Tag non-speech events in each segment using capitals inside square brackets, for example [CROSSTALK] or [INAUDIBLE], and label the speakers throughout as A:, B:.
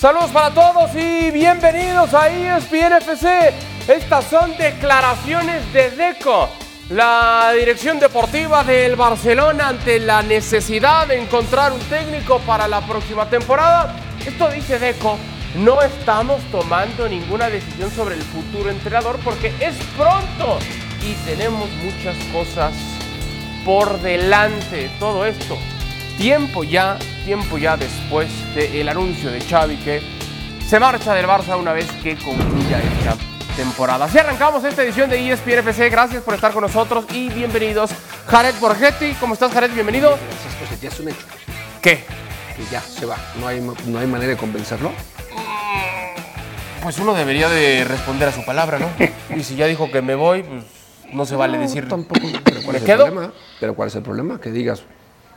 A: Saludos para todos y bienvenidos a E ESPN FC. Estas son declaraciones de Deco, la dirección deportiva del Barcelona ante la necesidad de encontrar un técnico para la próxima temporada. Esto dice Deco, no estamos tomando ninguna decisión sobre el futuro entrenador porque es pronto y tenemos muchas cosas por delante. Todo esto tiempo ya, tiempo ya después del anuncio de Xavi que se marcha del Barça una vez que concluya esta temporada. Así arrancamos esta edición de ESPN FC. Gracias por estar con nosotros y bienvenidos. Jared Borgetti, ¿cómo estás Jared? Bienvenido.
B: Esas cosas ya es un hecho.
A: ¿Qué?
B: Que ya se va. No hay, no hay manera de convencerlo.
A: Pues uno debería de responder a su palabra, ¿no? [LAUGHS] Y si ya dijo que me voy, pues no se vale decir.
B: Tampoco. Pero ¿cuál
A: ¿Me
B: es
A: quedo?
B: el problema? Pero ¿cuál es el problema? Que digas,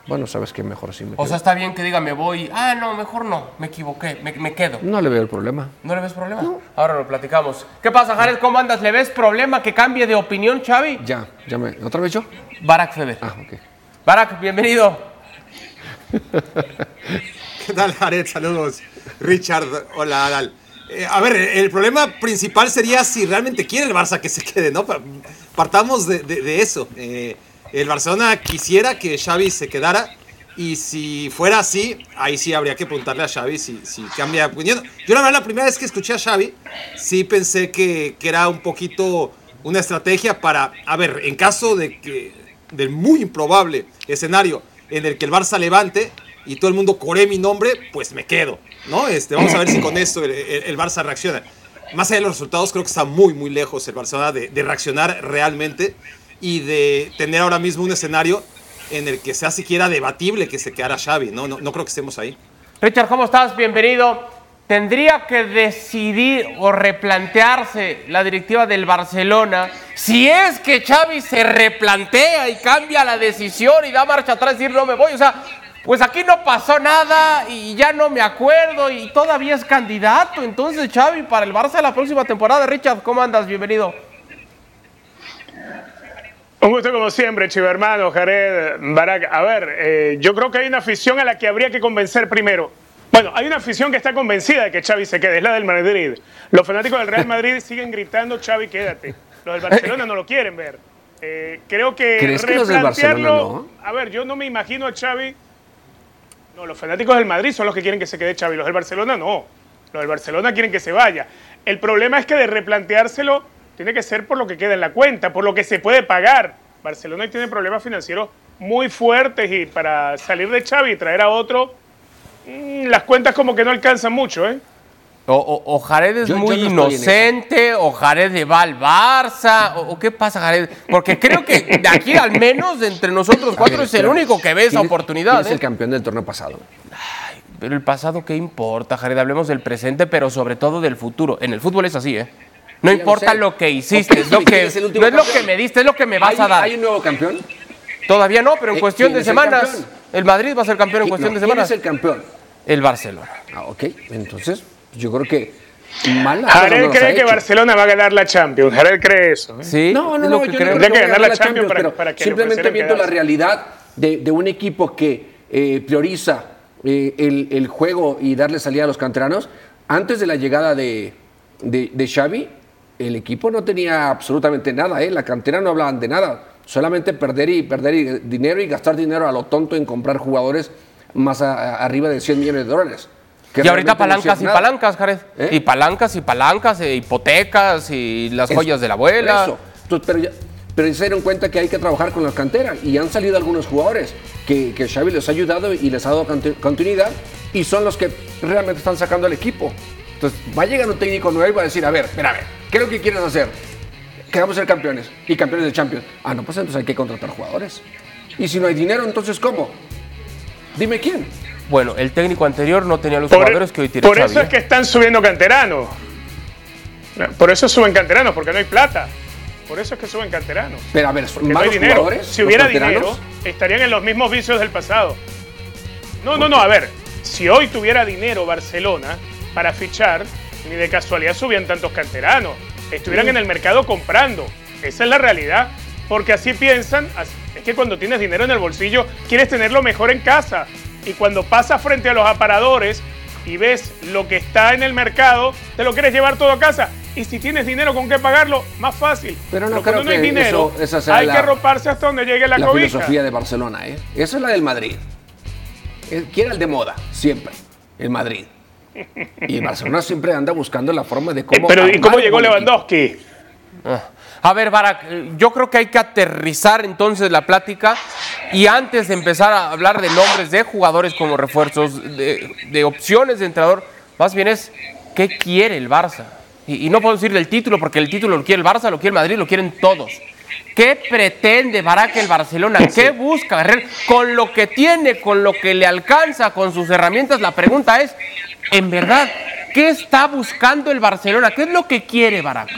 B: bueno, sabes que mejor sí me
A: O
B: quedo.
A: sea, está bien que diga me voy. Ah, no, mejor no. Me equivoqué. Me, me quedo.
B: no le veo el problema.
A: ¿No le ves problema? Ahora lo platicamos. ¿Qué pasa, Jared? ¿Cómo andas? ¿Le ves problema que cambie de opinión, Xavi?
B: Ya, ya me. ¿Otra vez yo?
A: Barack Feber.
B: Ah, ok.
A: Barack, bienvenido. [LAUGHS]
C: ¿Qué tal, Jared? Saludos. Richard, hola, Adal. Eh, a ver, el problema principal sería si realmente quiere el Barça que se quede, ¿no? Pa- Partamos de, de- de eso. Eh, el Barcelona quisiera que Xavi se quedara y si fuera así, ahí sí habría que preguntarle a Xavi si, si cambia de opinión. Yo la verdad, la primera vez que escuché a Xavi, sí pensé que, que era un poquito una estrategia para, a ver, en caso de que, del muy improbable escenario en el que el Barça levante y todo el mundo coree mi nombre, pues me quedo, ¿no? Este, vamos a ver si con esto el, el- Barça reacciona. Más allá de los resultados, creo que está muy, muy lejos el Barcelona de reaccionar realmente y de tener ahora mismo un escenario en el que sea siquiera debatible que se quedara Xavi, ¿no? No, no creo que estemos ahí.
A: Richard, ¿cómo estás? Bienvenido. ¿Tendría que decidir o replantearse la directiva del Barcelona si es que Xavi se replantea y cambia la decisión y da marcha atrás y decir no me voy? O sea, pues aquí no pasó nada y ya no me acuerdo y todavía es candidato. Entonces, Xavi, para el Barça la próxima temporada. Richard, ¿cómo andas? Bienvenido.
D: Un gusto como siempre, chivo hermano, Jared, Barak. A ver, eh, yo creo que hay una afición a la que habría que convencer primero. Bueno, hay una afición que está convencida de que Xavi se quede, es la del Madrid. Los fanáticos del Real Madrid [LAUGHS] siguen gritando, Xavi, quédate. Los del Barcelona no lo quieren ver. Eh, creo que
B: ¿Crees que los del Barcelona
D: replantearlo- A ver, yo no me imagino a Xavi... No, los fanáticos del Madrid son los que quieren que se quede Xavi, los del Barcelona no. Los del Barcelona quieren que se vaya. El problema es que de replanteárselo tiene que ser por lo que queda en la cuenta, por lo que se puede pagar. Barcelona tiene problemas financieros muy fuertes y para salir de Xavi y traer a otro, mm, las cuentas como que no alcanzan mucho, ¿eh?
A: O, o- o Jared es
B: Yo- yo
A: muy
B: no en
A: inocente, o Jared va al Barça, o, o qué pasa, Jared. Porque creo que de aquí, al menos, entre nosotros cuatro,
B: ver,
A: es el único que ve esa
B: ¿Quién es-
A: oportunidad.
B: ¿Quién es
A: ¿eh?
B: el campeón del torneo pasado?
A: Pero el pasado, ¿qué importa, Jared? Hablemos del presente, pero sobre todo del futuro. En el fútbol es así, ¿eh? No
B: Ya
A: importa lo que hiciste, es lo
B: ¿quién
A: que, no es lo que me diste, es lo que me vas
B: ¿Hay,
A: a dar.
B: ¿Hay un nuevo campeón?
A: Todavía no, pero en
B: Eh,
A: cuestión
B: ¿quién
A: de
B: el
A: semanas. El Madrid va a ser campeón en
B: ¿Qui-
A: cuestión
B: no,
A: de
B: ¿Quién
A: semanas.
B: es el campeón?
A: El Barcelona.
B: Ah, ok. Entonces, yo creo que mal las cosas
D: Jared
B: no
D: cree que
B: hecho.
D: Barcelona va a ganar la Champions. Jared cree eso. ¿eh?
A: Sí,
B: No, no,
A: es
B: no,
A: lo que
B: yo
A: creo.
D: que ganar la Champions para-
B: pero
D: para que le
B: simplemente viendo la realidad de, de un equipo que eh, prioriza eh, el, el juego y darle salida a los canteranos, antes de la llegada de, de, de Xavi, el equipo no tenía absolutamente nada, ¿eh? la cantera no hablaban de nada, solamente perder y perder y- dinero y gastar dinero a lo tonto en comprar jugadores más a- a- arriba de 100 millones de dólares.
A: Y ahorita
B: realmente no
A: palancas y palancas, Jared.
B: ¿Eh?
A: Y palancas y palancas, e hipotecas y las
B: Es-
A: joyas de la abuela.
B: Eso. Entonces, pero, ya, pero se dieron cuenta que hay que trabajar con la cantera y han salido algunos jugadores que, que Xavi les ha ayudado y les ha dado conti- continuidad y son los que realmente están sacando al equipo. Entonces, va a llegar un técnico nuevo y va a decir, a ver, espera, a ver, ¿qué es lo que quieres hacer? Queremos ser campeones y campeones de Champions. Ah, no, pues entonces hay que contratar jugadores. Y si no hay dinero, entonces ¿cómo? Dime quién.
A: Bueno, el técnico anterior no tenía los
D: Por,
A: jugadores que hoy tiene
D: por
A: Xavi,
D: eso
A: ¿eh?
D: es que están subiendo canteranos. Por eso suben canteranos, porque no hay plata. Por eso es que suben canteranos.
B: Pero a ver,
D: Porque no
B: ¿malos
D: hay dinero.
B: jugadores?
D: Si hubiera dinero, estarían en los mismos vicios del pasado. No, no, no, a ver. Si hoy tuviera dinero Barcelona para fichar, ni de casualidad subían tantos canteranos. Estuvieran en el mercado comprando. Esa es la realidad. Porque así piensan, es que cuando tienes dinero en el bolsillo, quieres tenerlo mejor en casa. Y cuando pasas frente a los aparadores y ves lo que está en el mercado, te lo quieres llevar todo a casa. Y si tienes dinero con qué pagarlo, más fácil.
B: Pero no
D: cuando
B: creo
D: no hay dinero,
B: eso- esa sea
D: hay
B: la-
D: que roparse hasta donde llegue la,
B: la
D: cobija.
B: filosofía de Barcelona, ¿eh? Esa es la del Madrid. Eh, Quiere el de moda, siempre. El Madrid. Y Barcelona siempre anda buscando la forma de
D: Eh,
B: cómo.
D: pero ¿y cómo llegó. Lewandowski?
A: A ver, Barak, yo creo que hay que aterrizar entonces la plática y antes de empezar a hablar de nombres de jugadores como refuerzos, de, de opciones de entrenador, más bien es qué quiere el Barça. Y, y no puedo decir del título porque el título lo quiere el Barça, lo quiere el Madrid, lo quieren todos. ¿Qué pretende Barak el Barcelona? ¿Qué busca Guerrero? Con lo que tiene, con lo que le alcanza, con sus herramientas, la pregunta es, en verdad, ¿qué está buscando el Barcelona? ¿Qué es lo que quiere Barak?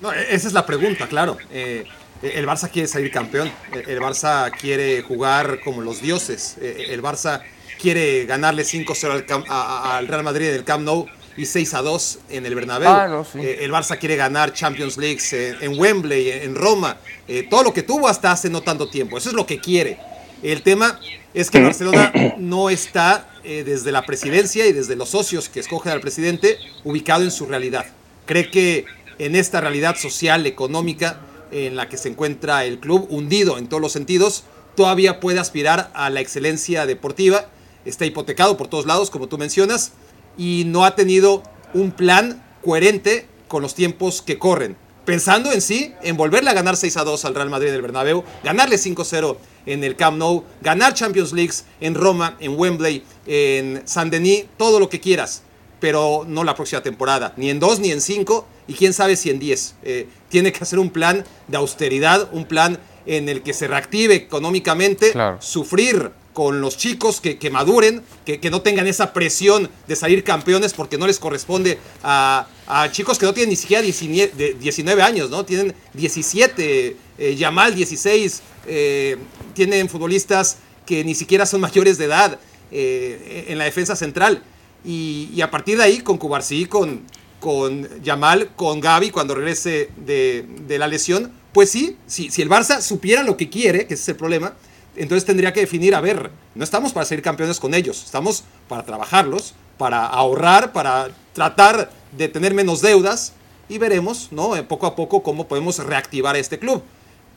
C: No, e- esa es la pregunta, claro. Eh, el Barça quiere salir campeón. El el Barça quiere jugar como los dioses. El Barça quiere ganarle 5-0 al, Cam- a- a- al Real Madrid en el Camp Nou y 6-2 en el Bernabéu.
A: Ah, no, sí.
C: Eh, El Barça quiere ganar Champions League en Wembley, en Roma. Eh, Todo lo que tuvo hasta hace no tanto tiempo. Eso es lo que quiere. El tema es que el Barcelona [CLEARS THROAT] no está eh, desde la presidencia y desde los socios que escogen al presidente ubicado en su realidad. Cree que en esta realidad social, económica, en la que se encuentra el club, hundido en todos los sentidos, todavía puede aspirar a la excelencia deportiva. Está hipotecado por todos lados, como tú mencionas, y no ha tenido un plan coherente con los tiempos que corren. Pensando en sí, en volverle a ganar 6 a 2 al Real Madrid del Bernabéu, ganarle 5-0 en el Camp Nou, ganar Champions Leagues en Roma, en Wembley, en Saint-Denis, todo lo que quieras pero no la próxima temporada, ni en dos ni en cinco, y quién sabe si en diez. Eh, tiene que hacer un plan de austeridad, un plan en el que se reactive económicamente,
A: Claro.
C: sufrir con los chicos que, que maduren, que, que no tengan esa presión de salir campeones porque no les corresponde a, a chicos que no tienen ni siquiera 19, de 19 años, ¿no? Tienen 17, eh, Yamal 16, eh, tienen futbolistas que ni siquiera son mayores de edad eh, en la defensa central. Y, a partir de ahí, con Cubarsí, con, con Yamal, con Gaby, cuando regrese de, de la lesión, pues sí, si, si el Barça supiera lo que quiere, que es el problema, entonces tendría que definir, a ver, no estamos para ser campeones con ellos, estamos para trabajarlos, para ahorrar, para tratar de tener menos deudas y veremos, ¿no? Eh, Poco a poco cómo podemos reactivar este club.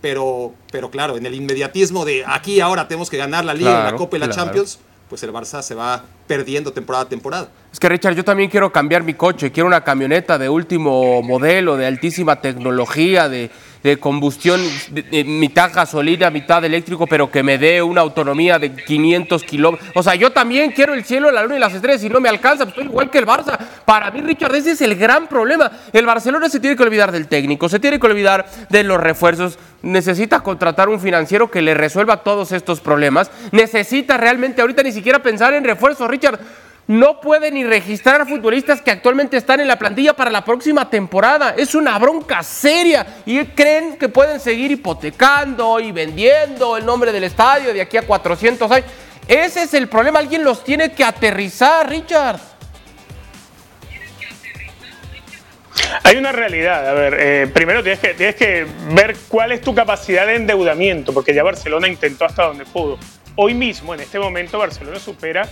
C: Pero, pero claro, en el inmediatismo de aquí ahora tenemos que ganar la Liga, la Copa y la
A: claro.
C: Champions, pues el Barça se va perdiendo temporada a temporada.
A: Es que Richard, yo también quiero cambiar mi coche, quiero una camioneta de último modelo, de altísima tecnología, de, de combustión, de- mitad gasolina, mitad eléctrico, pero que me dé una autonomía de 500 kilómetros. O sea, yo también quiero el cielo, la luna y las estrellas y no me alcanza, pues estoy igual que el Barça. Para mí, Richard, ese es el gran problema. El Barcelona se tiene que olvidar del técnico, se tiene que olvidar de los refuerzos, necesita contratar un financiero que le resuelva todos estos problemas, necesita realmente ahorita ni siquiera pensar en refuerzos, Richard. No puede ni registrar futbolistas que actualmente están en la plantilla para la próxima temporada. Es una bronca seria. Y creen que pueden seguir hipotecando y vendiendo el nombre del estadio de aquí a 400 años. Ese es el problema. Alguien los tiene que aterrizar, Richard.
D: Hay una realidad, a ver, eh, primero tienes que ver cuál es tu capacidad de endeudamiento, porque ya Barcelona intentó hasta donde pudo. Hoy mismo, en este momento, Barcelona supera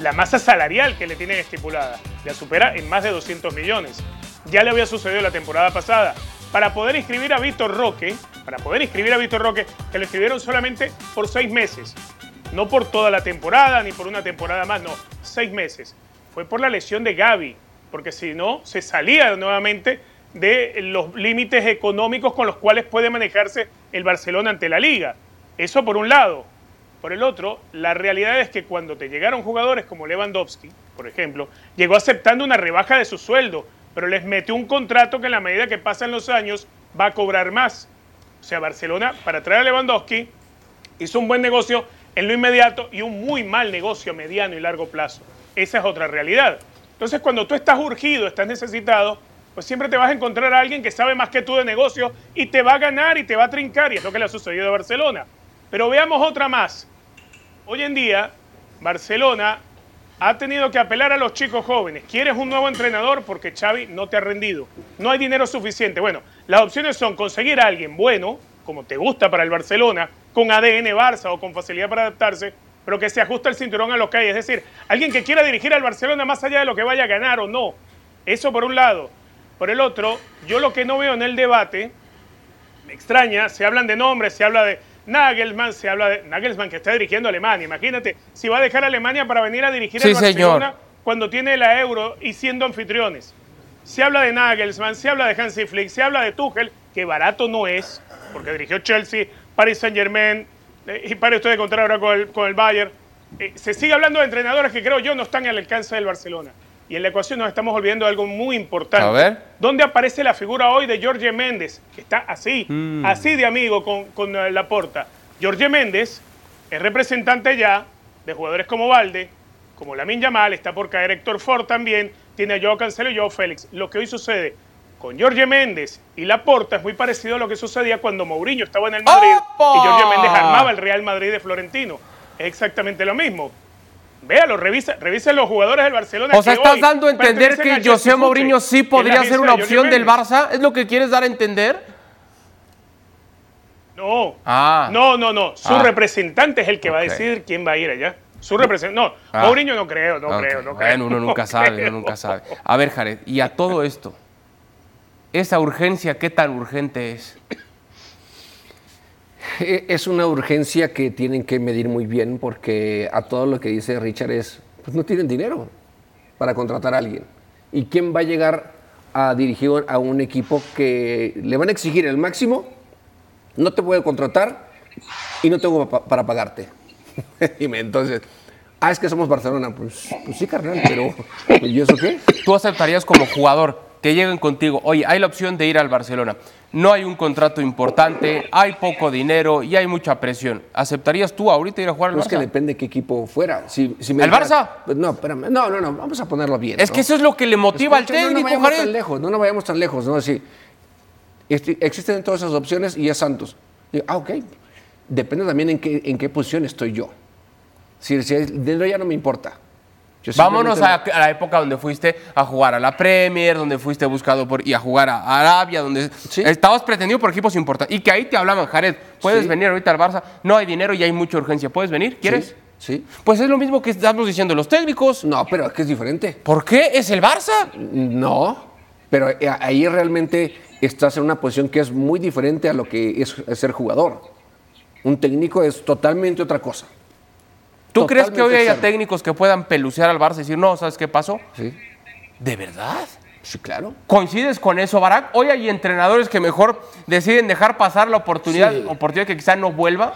D: la masa salarial que le tienen estipulada, la supera en más de 200 millones. Ya le había sucedido la temporada pasada. Para poder inscribir a Víctor Roque, para poder inscribir a Víctor Roque, que lo inscribieron solamente por seis meses, no por toda la temporada ni por una temporada más, no, seis meses. Fue por la lesión de Gaby, porque si no, se salía nuevamente de los límites económicos con los cuales puede manejarse el Barcelona ante la liga. Eso por un lado. Por el otro, la realidad es que cuando te llegaron jugadores como Lewandowski, por ejemplo, llegó aceptando una rebaja de su sueldo, pero les metió un contrato que en la medida que pasan los años va a cobrar más. O sea, Barcelona, para traer a Lewandowski, hizo un buen negocio en lo inmediato y un muy mal negocio a mediano y largo plazo. Esa es otra realidad. Entonces, cuando tú estás urgido, estás necesitado, pues siempre te vas a encontrar a alguien que sabe más que tú de negocio y te va a ganar y te va a trincar, y es lo que le ha sucedido a Barcelona. Pero veamos otra más. Hoy en día, Barcelona ha tenido que apelar a los chicos jóvenes. ¿Quieres un nuevo entrenador? Porque Xavi no te ha rendido. No hay dinero suficiente. Bueno, las opciones son conseguir a alguien bueno, como te gusta para el Barcelona, con ADN Barça o con facilidad para adaptarse, pero que se ajusta el cinturón a lo que hay. Es decir, alguien que quiera dirigir al Barcelona más allá de lo que vaya a ganar o no. Eso por un lado. Por el otro, yo lo que no veo en el debate, me extraña, se hablan de nombres, se habla de Nagelsmann, se habla de Nagelsmann que está dirigiendo Alemania. Imagínate, si va a dejar Alemania para venir a dirigir
A: Sí,
D: al Barcelona
A: señor.
D: cuando tiene la Euro y siendo anfitriones. Se habla de Nagelsmann, se habla de Hansi Flick, se habla de Tuchel, que barato no es, porque dirigió Chelsea, Paris Saint Germain, eh, y para usted de contar ahora con el, con el Bayern. Eh, se sigue hablando de entrenadores que creo yo no están al alcance del Barcelona. Y en la ecuación nos estamos olvidando de algo muy importante.
A: A ver.
D: ¿Dónde aparece la figura hoy de Jorge Méndez? Que está así,
A: Mm.
D: así de amigo con, con Laporta. Jorge Méndez es representante ya de jugadores como Valde, como Lamin Yamal, está por caer Héctor Ford también, tiene a Joao Cancelo y Joao Félix. Lo que hoy sucede con Jorge Méndez y Laporta es muy parecido a lo que sucedía cuando Mourinho estaba en el Madrid
A: ¡Opa!
D: y Jorge Méndez armaba el Real Madrid de Florentino. Es exactamente lo mismo. Véalo, revisa, revisen los jugadores del Barcelona.
A: O sea,
D: que
A: estás
D: hoy
A: dando a entender que José Mourinho sí podría ser una opción del. Barça. ¿Es lo que quieres dar a entender?
D: No.
A: Ah.
D: No, no, no. Su
A: Ah.
D: representante es el que va a decidir quién va a ir allá. Su representante. No,
A: Ah.
D: Mourinho no creo, no creo, no creo.
A: Bueno, uno [LAUGHS] nunca
D: no
A: sabe,
D: creo.
A: uno nunca sabe. A ver, Jared, y a todo esto, esa urgencia, ¿qué tan urgente es?
B: Eh, Es una urgencia que tienen que medir muy bien porque a todo lo que dice Richard es, pues no tienen dinero para contratar a alguien. ¿Y quién va a llegar a dirigir a un equipo que le van a exigir el máximo? No te puedo contratar y no tengo pa- para pagarte. [LAUGHS] Dime, entonces, ah, es que somos Barcelona. Pues, pues sí, carnal, pero ¿y eso qué?
A: ¿Tú aceptarías como jugador que lleguen contigo? Oye, hay la opción de ir al Barcelona. No hay un contrato importante, hay poco dinero y hay mucha presión. ¿Aceptarías tú ahorita ir a jugar al
B: No es que
A: Barça?
B: depende qué equipo fuera. Si, si me
A: ¿El Barça?
B: Pues no, espérame. No, no, no, vamos a ponerlo bien.
A: Es
B: ¿no?
A: que eso es lo que le motiva al técnico,
B: no, no vayamos tan lejos, no nos vayamos tan lejos, ¿no? Así, este, existen todas esas opciones y es Santos. Digo, ah, ok. Depende también en qué, en qué posición estoy yo. Si, si el dinero ya no me importa.
A: Vámonos a, la época donde fuiste a jugar a la Premier, donde fuiste buscado por, y a jugar a Arabia, donde
B: Sí.
A: estabas pretendido por equipos importantes. Y que ahí te hablaban, Jared, puedes
B: Sí.
A: venir ahorita al Barça, no hay dinero y hay mucha urgencia. ¿Puedes venir? ¿Quieres?
B: Sí, sí.
A: Pues es lo mismo que estamos diciendo los técnicos.
B: No, pero es que es diferente.
A: ¿Por qué? ¿Es el Barça?
B: No, pero ahí realmente estás en una posición que es muy diferente a lo que es ser jugador. Un técnico es totalmente otra cosa.
A: ¿Tú crees que hoy haya
B: externo.
A: técnicos que puedan pelucear al Barça y decir, no, ¿sabes qué pasó?
B: Sí,
A: ¿De verdad?
B: sí, claro.
A: ¿Coincides con eso, Barak? Hoy hay entrenadores que mejor deciden dejar pasar la oportunidad,
B: Sí.
A: oportunidad que quizá no vuelva.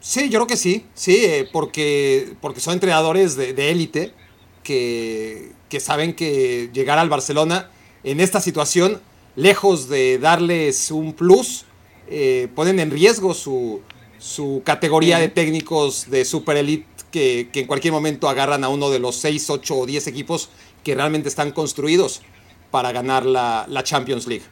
C: Sí, yo creo que sí, sí, eh, porque, porque son entrenadores de de élite que, que saben que llegar al Barcelona en esta situación, lejos de darles un plus, eh, ponen en riesgo su, su categoría de técnicos de super elite que, que en cualquier momento agarran a uno de los 6, 8 o 10 equipos que realmente están construidos para ganar la, la Champions League.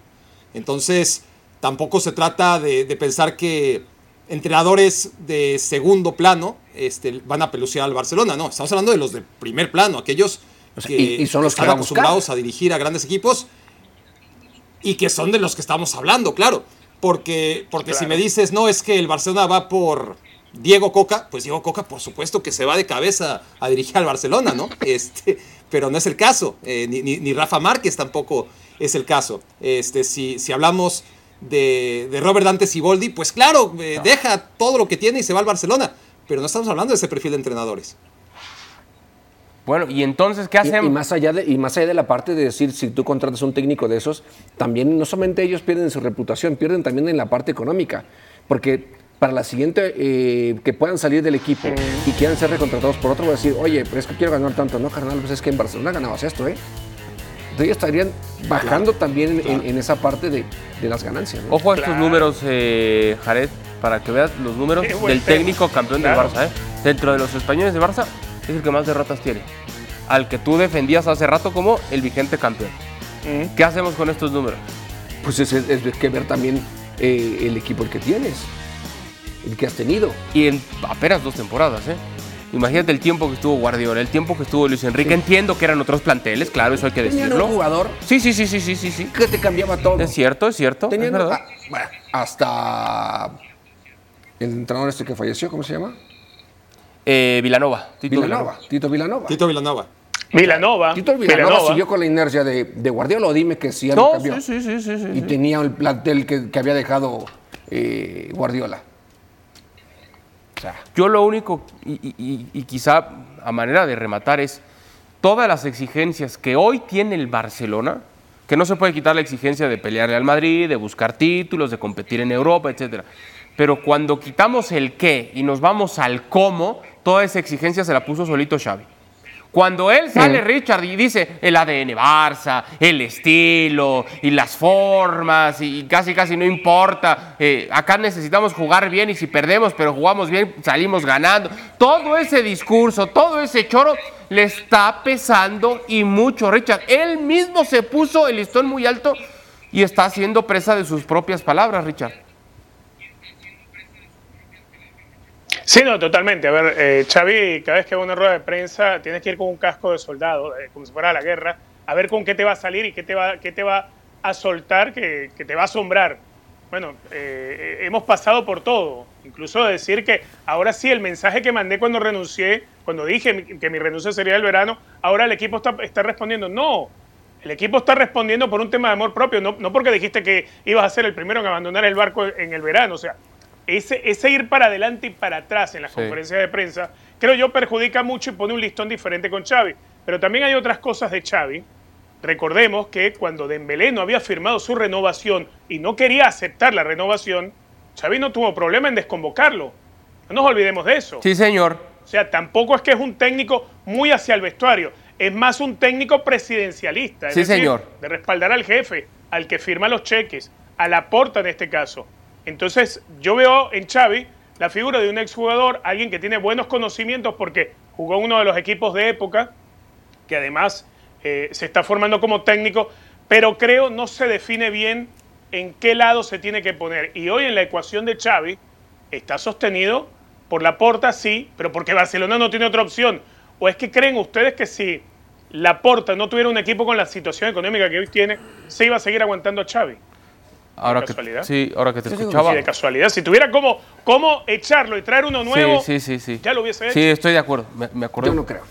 C: Entonces, tampoco se trata de, de pensar que entrenadores de segundo plano este, van a peluciar al Barcelona. No, estamos hablando de los de primer plano, aquellos
B: O sea,
C: que
B: y- y son los que
C: están
B: a buscar.
C: acostumbrados a dirigir a grandes equipos y que son de los que estamos hablando, claro. Porque, porque si
D: Claro.
C: me dices, no, es que el Barcelona va por Diego Coca, pues Diego Coca, por supuesto que se va de cabeza a dirigir al Barcelona, ¿no? [LAUGHS] Este, pero no es el caso. eh, ni, ni- ni Rafa Márquez tampoco es el caso. Este, si, si hablamos de, de Robert Dante Siboldi, pues claro, eh, deja todo lo que tiene y se va al Barcelona. Pero no estamos hablando de ese perfil de entrenadores.
A: Bueno, y entonces, ¿qué
B: Y,
A: hacemos?
B: y más allá de, y más allá de la parte de decir, si tú contratas a un técnico de esos, también no solamente ellos pierden su reputación, pierden también en la parte económica. Porque para la siguiente, eh, que puedan salir del equipo y quieran ser recontratados por otro, va a decir, oye, pero es que quiero ganar tanto. No, carnal, pues es que en Barcelona ganabas esto, ¿eh? Entonces ellos estarían bajando también en, en esa parte de, de las ganancias. ¿no?
A: Ojo a estos
D: Claro.
A: números, eh, Jared, para que veas los números del técnico campeón
D: Claro.
A: del Barça. ¿eh? Dentro de los españoles de Barça, es el que más derrotas tiene. Al que tú defendías hace rato como el vigente campeón.
D: Mm.
A: ¿Qué hacemos con estos números?
B: Pues es, es que ver también eh, el equipo el que tienes, el que has tenido.
A: Y en apenas dos temporadas, ¿eh? Imagínate el tiempo que estuvo Guardiola, el tiempo que estuvo Luis Enrique. Entiendo que eran otros planteles, claro, eso hay que
B: Tenían
A: decirlo.
B: un jugador
A: Sí, sí, sí, sí, sí, sí, sí.
B: que te cambiaba todo.
A: Es cierto, es cierto.
B: Tenían
A: es verdad.
B: bueno, hasta el entrenador este que falleció, ¿cómo se llama?
A: Eh, Vilanova.
B: Tito Vilanova. Tito Vilanova.
C: Tito Vilanova.
D: Vilanova.
B: Tito Vilanova, siguió con la inercia de, de Guardiola, o dime que sí,
A: No,
B: cambió.
A: sí, sí, sí, sí, sí,
B: Y
A: sí.
B: tenía el plantel que, que había dejado eh, Guardiola. O sea,
A: Yo lo único, y, y- y- y quizá a manera de rematar, es todas las exigencias que hoy tiene el Barcelona, que no se puede quitar la exigencia de pelearle al Madrid, de buscar títulos, de competir en Europa, etcétera. Pero cuando quitamos el qué y nos vamos al cómo, toda esa exigencia se la puso solito Xavi. Cuando él sale, Richard, y dice el ADN Barça, el estilo y las formas, y casi casi no importa, eh, acá necesitamos jugar bien y si perdemos, pero jugamos bien, salimos ganando. Todo ese discurso, todo ese choro le está pesando y mucho, Richard. Él mismo se puso el listón muy alto y está siendo presa de sus propias palabras, Richard.
D: Sí, no, totalmente. A ver, eh, Xavi, cada vez que a una rueda de prensa, tienes que ir con un casco de soldado, eh, como si fuera la guerra, a ver con qué te va a salir y qué te va, qué te va a soltar, que, te va a asombrar. Bueno, eh, hemos pasado por todo, incluso decir que ahora sí, el mensaje que mandé cuando renuncié, cuando dije que mi renuncia sería el verano, ahora el equipo está, está respondiendo, no, el equipo está respondiendo por un tema de amor propio, no, no porque dijiste que ibas a ser el primero en abandonar el barco en el verano, o sea, ese, ese ir para adelante y para atrás en las
A: Sí.
D: conferencias de prensa, creo yo perjudica mucho y pone un listón diferente con Xavi. Pero también hay otras cosas de Xavi. Recordemos que cuando Dembélé no había firmado su renovación y no quería aceptar la renovación, Xavi no tuvo problema en desconvocarlo. No nos olvidemos de eso.
A: Sí, señor.
D: O sea, tampoco es que es un técnico muy hacia el vestuario. Es más un técnico presidencialista. Es
A: Sí,
D: decir,
A: señor.
D: De respaldar al jefe, al que firma los cheques, a la porta en este caso. Entonces, yo veo en Xavi la figura de un exjugador, alguien que tiene buenos conocimientos porque jugó uno de los equipos de época, que además eh, se está formando como técnico, pero creo no se define bien en qué lado se tiene que poner. Y hoy en la ecuación de Xavi está sostenido por la porta, sí, pero porque Barcelona no tiene otra opción. ¿O es que creen ustedes que si la porta no tuviera un equipo con la situación económica que hoy tiene, se iba a seguir aguantando a Xavi?
A: Ahora
D: ¿De
A: que,
D: casualidad?
A: sí, ahora que te
B: Sí,
A: escuchaba.
D: Sí, de casualidad. Si tuviera cómo, cómo echarlo y traer uno nuevo,
A: sí, sí, sí, sí.
D: ya lo hubiese hecho.
A: Sí, estoy de acuerdo. Me, me acordé.
B: yo no creo.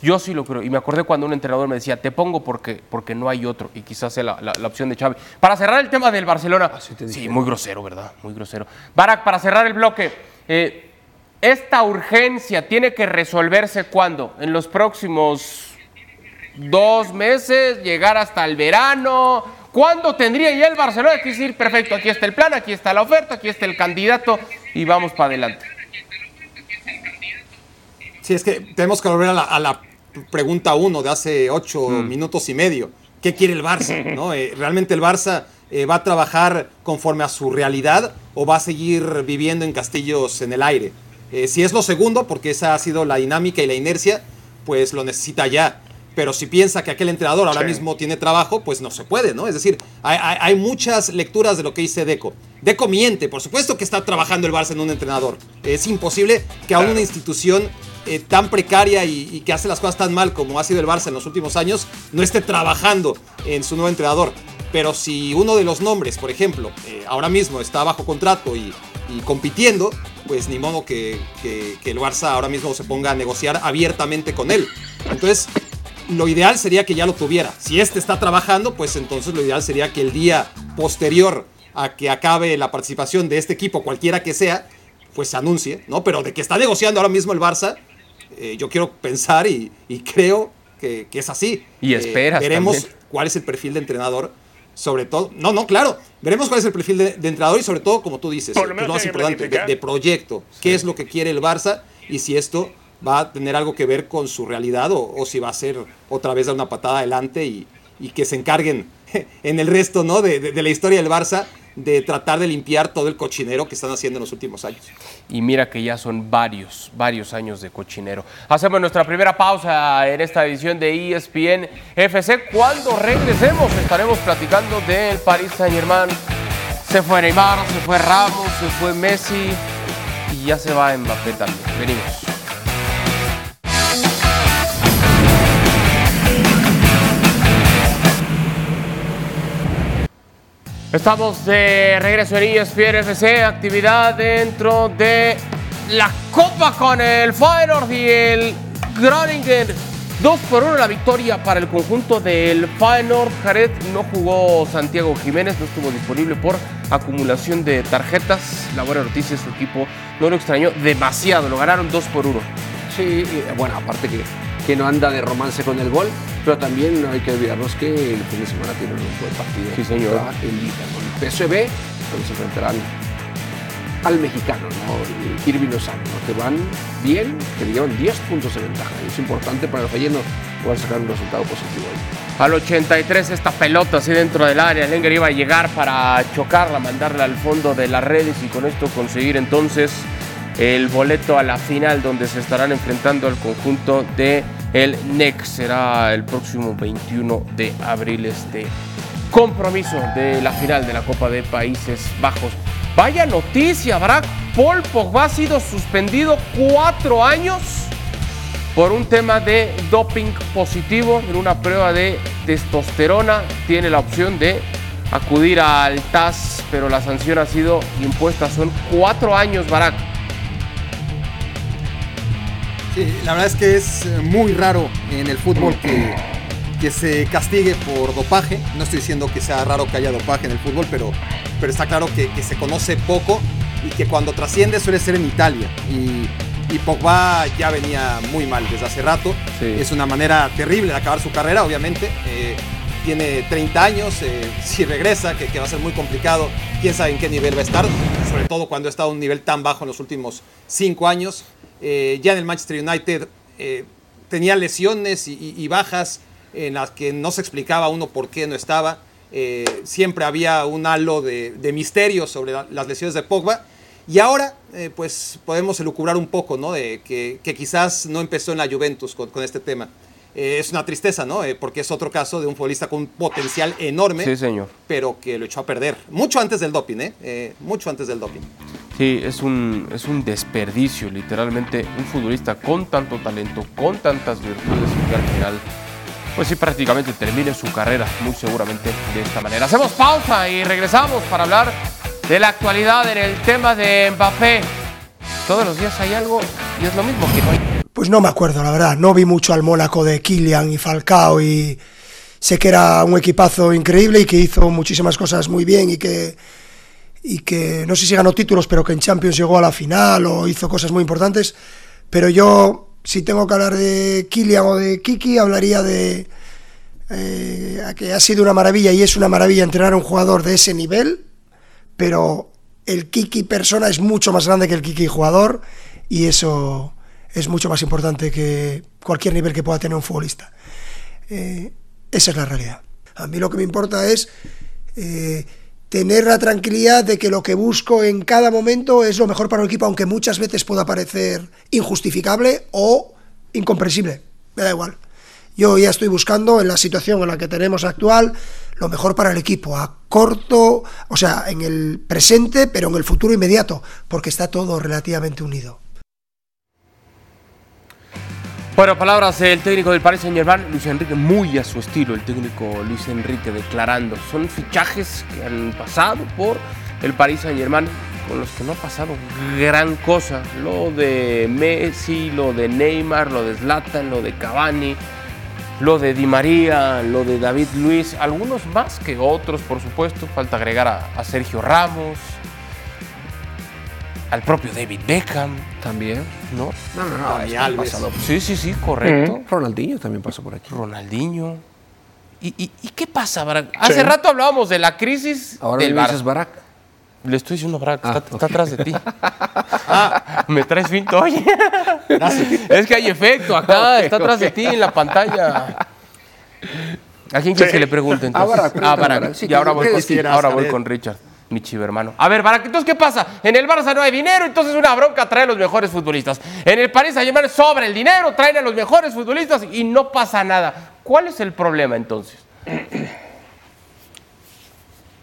A: Yo sí lo creo. Y me acordé cuando un entrenador me decía, te pongo porque, porque no hay otro. Y quizás sea la, la- la opción de Xavi. Para cerrar el tema del Barcelona.
B: Así te
A: sí, muy grosero, ¿verdad? Muy grosero. Barak, para cerrar el bloque. eh, esta urgencia tiene que resolverse cuándo? En los próximos dos meses, llegar hasta el verano. ¿Cuándo tendría ya el Barcelona que decir, perfecto, aquí está el plan, aquí está la oferta, aquí está el candidato y vamos para adelante?
C: Sí, es que tenemos que volver a la, a la pregunta uno de hace ocho minutos y medio. ¿Qué quiere el Barça? [LAUGHS] ¿no? Eh, ¿Realmente el Barça eh, va a trabajar conforme a su realidad o va a seguir viviendo en castillos en el aire? Eh, si es lo segundo, porque esa ha sido la dinámica y la inercia, pues lo necesita ya. Pero si piensa que aquel entrenador ahora
D: Sí.
C: mismo tiene trabajo, pues no se puede, ¿no? Es decir, hay, hay- hay muchas lecturas de lo que dice Deco. Deco miente, por supuesto que está trabajando el Barça en un entrenador. Es imposible que aún una institución eh, tan precaria y, y que hace las cosas tan mal como ha sido el Barça en los últimos años, no esté trabajando en su nuevo entrenador. Pero si uno de los nombres, por ejemplo, eh, ahora mismo está bajo contrato y, y compitiendo, pues ni modo que, que- que el Barça ahora mismo se ponga a negociar abiertamente con él. Entonces, lo ideal sería que ya lo tuviera. Si este está trabajando, pues entonces lo ideal sería que el día posterior a que acabe la participación de este equipo, cualquiera que sea, pues se anuncie, ¿no? Pero de que está negociando ahora mismo el Barça, eh, yo quiero pensar y, y creo que, que es así.
A: Y
C: Eh,
A: esperas
C: veremos
A: también.
C: cuál es el perfil de entrenador. Sobre todo, no, no, claro, veremos cuál es el perfil de, de entrenador y sobre todo, como tú dices,
D: lo menos
C: más importante, de proyecto, qué es lo que quiere el Barça y si esto va a tener algo que ver con su realidad o, si va a ser otra vez una patada adelante y, y que se encarguen [LAUGHS] en el resto ¿no? de, de- de la historia del Barça de tratar de limpiar todo el cochinero que están haciendo en los últimos años.
A: Y mira que ya son varios, varios años de cochinero. Hacemos nuestra primera pausa en esta edición de ESPN FC. Cuando regresemos estaremos platicando del Paris Saint Germain. Se fue Neymar, se fue Ramos, se fue Messi y ya se va Mbappé también. Venimos. Estamos de regreso en ESPN FC, actividad dentro de la Copa con el Feyenoord y el Groningen. 2 por 1 la victoria para el conjunto del Feyenoord. Jared no jugó Santiago Jiménez, no estuvo disponible por acumulación de tarjetas. La buena noticia es su equipo no lo extrañó demasiado, lo ganaron 2 por 1.
B: Sí, bueno, aparte que, que no anda de romance con el gol, pero también no hay que olvidarnos que el fin de semana tienen un buen partido.
A: Sí, señor.
B: El Liga, con el PSV, donde se enfrentarán al mexicano, ¿no? Irving Lozano, ¿no? que van bien, que le llevan 10 puntos de ventaja. Y es importante para el Feyenoord poder sacar un resultado positivo ahí.
A: Al 83 esta pelota así dentro del área, Lenger iba a llegar para chocarla, mandarla al fondo de las redes y con esto conseguir entonces el boleto a la final donde se estarán enfrentando al conjunto de el NEC. Será el próximo 21 de abril este compromiso de la final de la Copa de Países Bajos. Vaya noticia, Brack. Paul Pogba ha sido suspendido cuatro años por un tema de doping positivo en una prueba de testosterona. Tiene la opción de acudir al TAS, pero la sanción ha sido impuesta. Son cuatro años, Barak.
C: La verdad es que es muy raro en el fútbol que, que se castigue por dopaje. No estoy diciendo que sea raro que haya dopaje en el fútbol, pero, pero está claro que, que se conoce poco y que cuando trasciende suele ser en Italia. Y, y Pogba ya venía muy mal desde hace rato.
A: Sí.
C: Es una manera terrible de acabar su carrera, obviamente. Eh, tiene 30 años, eh, [LAUGHS] si regresa, que, que va a ser muy complicado, quién sabe en qué nivel va a estar, sobre todo cuando ha estado a un nivel tan bajo en los últimos 5 años. Eh, ya en el Manchester United eh, tenía lesiones y, y- y bajas en las que no se explicaba uno por qué no estaba. Eh, siempre había un halo de, de misterio sobre la- las lesiones de Pogba. Y ahora, eh, pues podemos elucubrar un poco, ¿no? De que, que quizás no empezó en la Juventus con, con este tema. Eh, es una tristeza, ¿no? Eh, porque es otro caso de un futbolista con un potencial enorme,
A: Sí, señor.
C: pero que lo echó a perder. Mucho antes del doping, ¿eh? Eh, mucho antes del doping.
A: Sí, es un, es un desperdicio, literalmente, un futbolista con tanto talento, con tantas virtudes y que al final, pues sí, prácticamente termine su carrera, muy seguramente de esta manera. Hacemos pausa y regresamos para hablar de la actualidad en el tema de Mbappé. Todos los días hay algo y es lo mismo que no hay.
E: Pues no me acuerdo, la verdad. No vi mucho al Mónaco de Kylian y Falcao y sé que era un equipazo increíble y que hizo muchísimas cosas muy bien y que y que no sé si ganó títulos, pero que en Champions llegó a la final o hizo cosas muy importantes. Pero yo, si tengo que hablar de Kylian o de Kiki, hablaría de eh, que ha sido una maravilla y es una maravilla entrenar a un jugador de ese nivel, pero el Kiki persona es mucho más grande que el Kiki jugador y eso es mucho más importante que cualquier nivel que pueda tener un futbolista. Eh, esa es la realidad. A mí lo que me importa es eh, tener la tranquilidad de que lo que busco en cada momento es lo mejor para el equipo, aunque muchas veces pueda parecer injustificable o incomprensible. Me da igual. Yo ya estoy buscando en la situación en la que tenemos actual lo mejor para el equipo, a corto, o sea, en el presente, pero en el futuro inmediato, porque está todo relativamente unido.
A: Bueno, palabras del técnico del Paris Saint Germain, Luis Enrique, muy a su estilo, el técnico Luis Enrique declarando. Son fichajes que han pasado por el Paris Saint Germain con los que no ha pasado gran cosa. Lo de Messi, lo de Neymar, lo de Zlatan, lo de Cavani, lo de Di María, lo de David Luis, algunos más que otros, por supuesto. Falta agregar a, a Sergio Ramos, al propio David Beckham,
B: También.
A: ¿no?
B: No, no, no.
C: Alves.
B: pasado.
A: Sí, sí, sí, correcto.
B: Ronaldinho también pasó por aquí.
A: Ronaldinho. ¿Y, y, y qué pasa, Barak? Hace rato hablábamos de la crisis
B: Ahora
A: del
B: me dices Barack.
A: Le estoy diciendo a Barak,
B: Ah,
A: está, atrás de ti. [LAUGHS] Me traes finto, oye. Es que hay efecto acá, [LAUGHS] está atrás de ti en la pantalla. ¿A quién quieres que le pregunte entonces?
B: A Barak,
A: Ah,
B: a. Sí,
A: y ahora voy,
B: ¿qué
A: con, ahora voy con Richard, mi chivermano. A ver, Barak, entonces, ¿qué pasa? En el Barça no hay dinero, entonces una bronca trae a los mejores futbolistas. En el Paris Saint-Germain sobra el dinero, traen a los mejores futbolistas y no pasa nada. ¿Cuál es el problema entonces?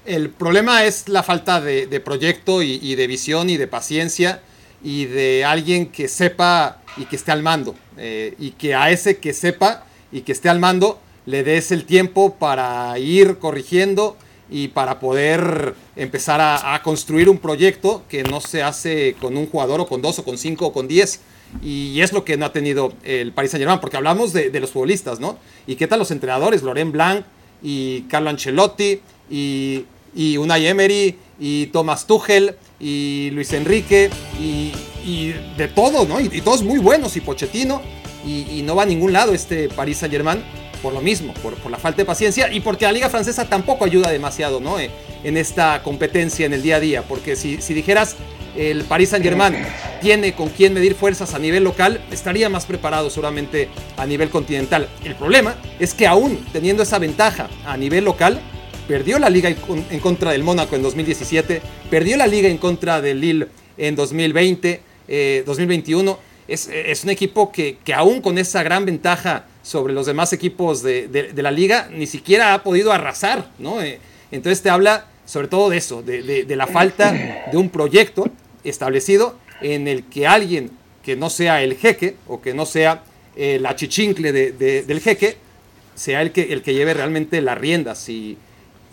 C: El problema es la falta de, proyecto y, y de visión y de paciencia y de alguien que sepa y que esté al mando. eh, y que a ese que sepa y que esté al mando le des el tiempo para ir corrigiendo y para poder empezar a, construir un proyecto que no se hace con un jugador o con dos o con cinco o con diez. Y es lo que no ha tenido el Paris Saint Germain, porque hablamos de, los futbolistas, ¿no? ¿Y qué tal los entrenadores? Loren Blanc y Carlo Ancelotti y, y Unai Emery y Thomas Tuchel y Luis Enrique y, de todo, ¿no? Y, todos muy buenos y Pochettino y, no va a ningún lado este Paris Saint Germain por lo mismo, por, la falta de paciencia y porque la liga francesa tampoco ayuda demasiado, ¿no? Eh, en esta competencia en el día a día, porque si, si dijeras el Paris Saint Germain tiene con quién medir fuerzas a nivel local, estaría más preparado seguramente a nivel continental. El problema es que aún teniendo esa ventaja a nivel local, perdió la liga en contra del Mónaco en 2017, perdió la liga en contra del Lille en 2020, 2021. Eh, es, un equipo que, que, aún con esa gran ventaja sobre los demás equipos de, la liga, ni siquiera ha podido arrasar, ¿no? Eh, entonces te habla sobre todo de eso, de, la falta de un proyecto establecido en el que alguien que no sea el jeque o que no sea eh, la chichincle del jeque, sea el que, el que lleve realmente las riendas. Y,